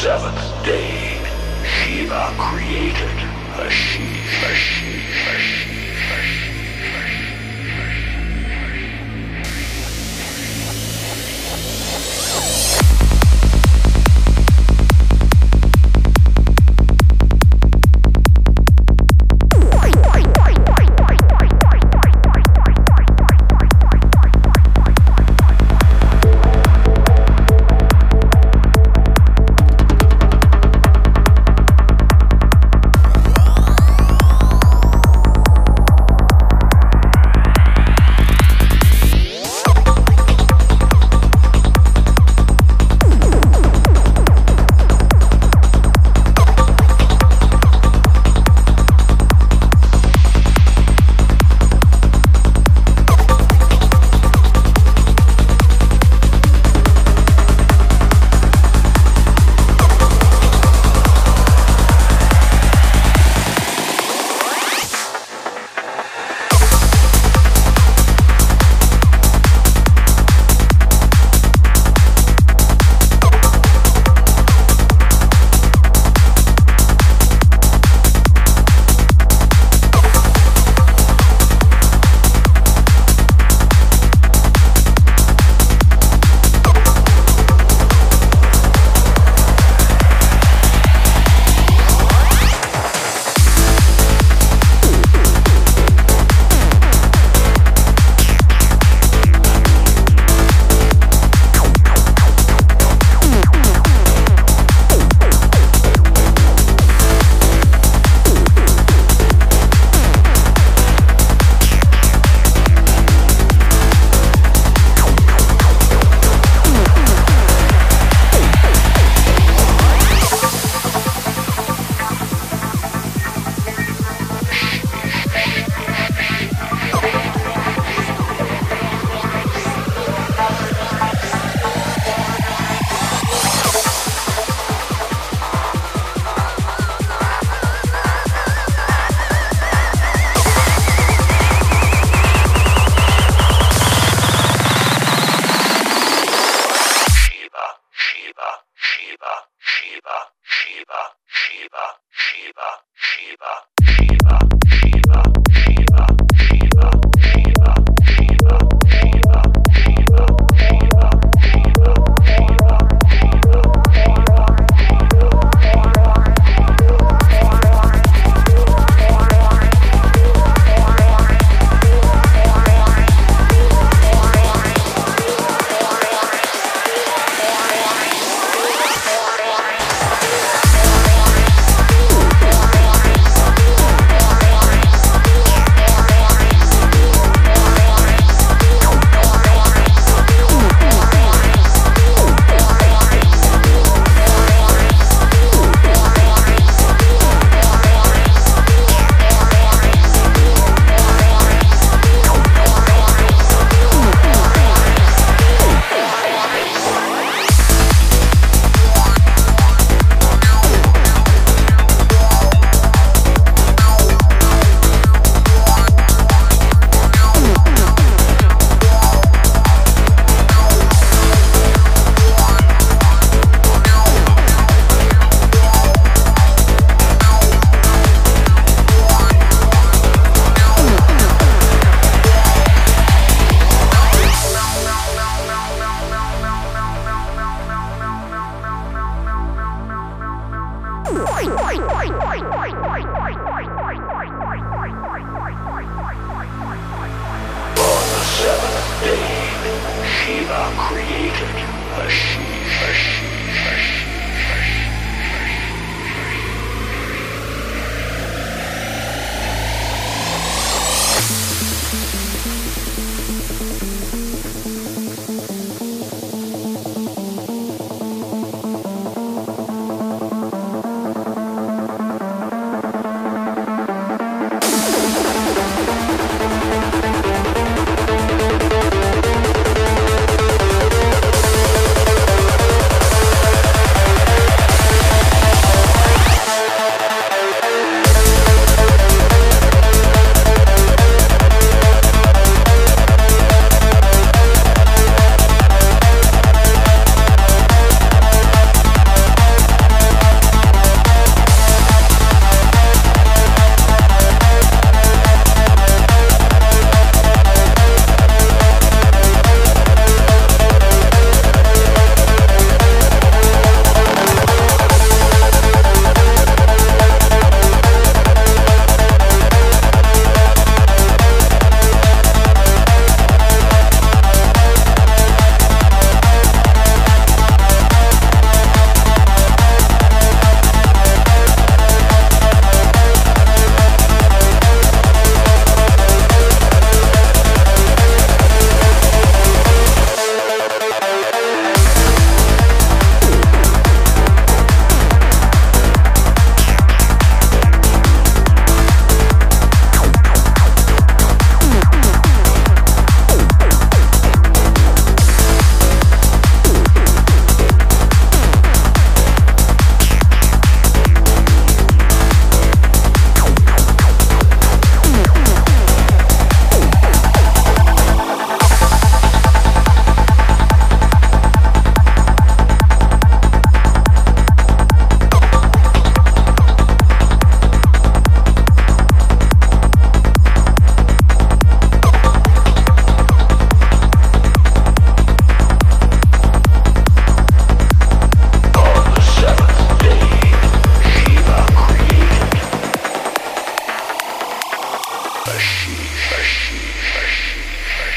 seventh day, Shiva created a she, a she, a she, Schieber, Schieber, Schieber, Schieber, Schieber, Schieber, Schieber, Schieber. On the seventh day, Shiva created a she, Hershey, Hershey, Hershey.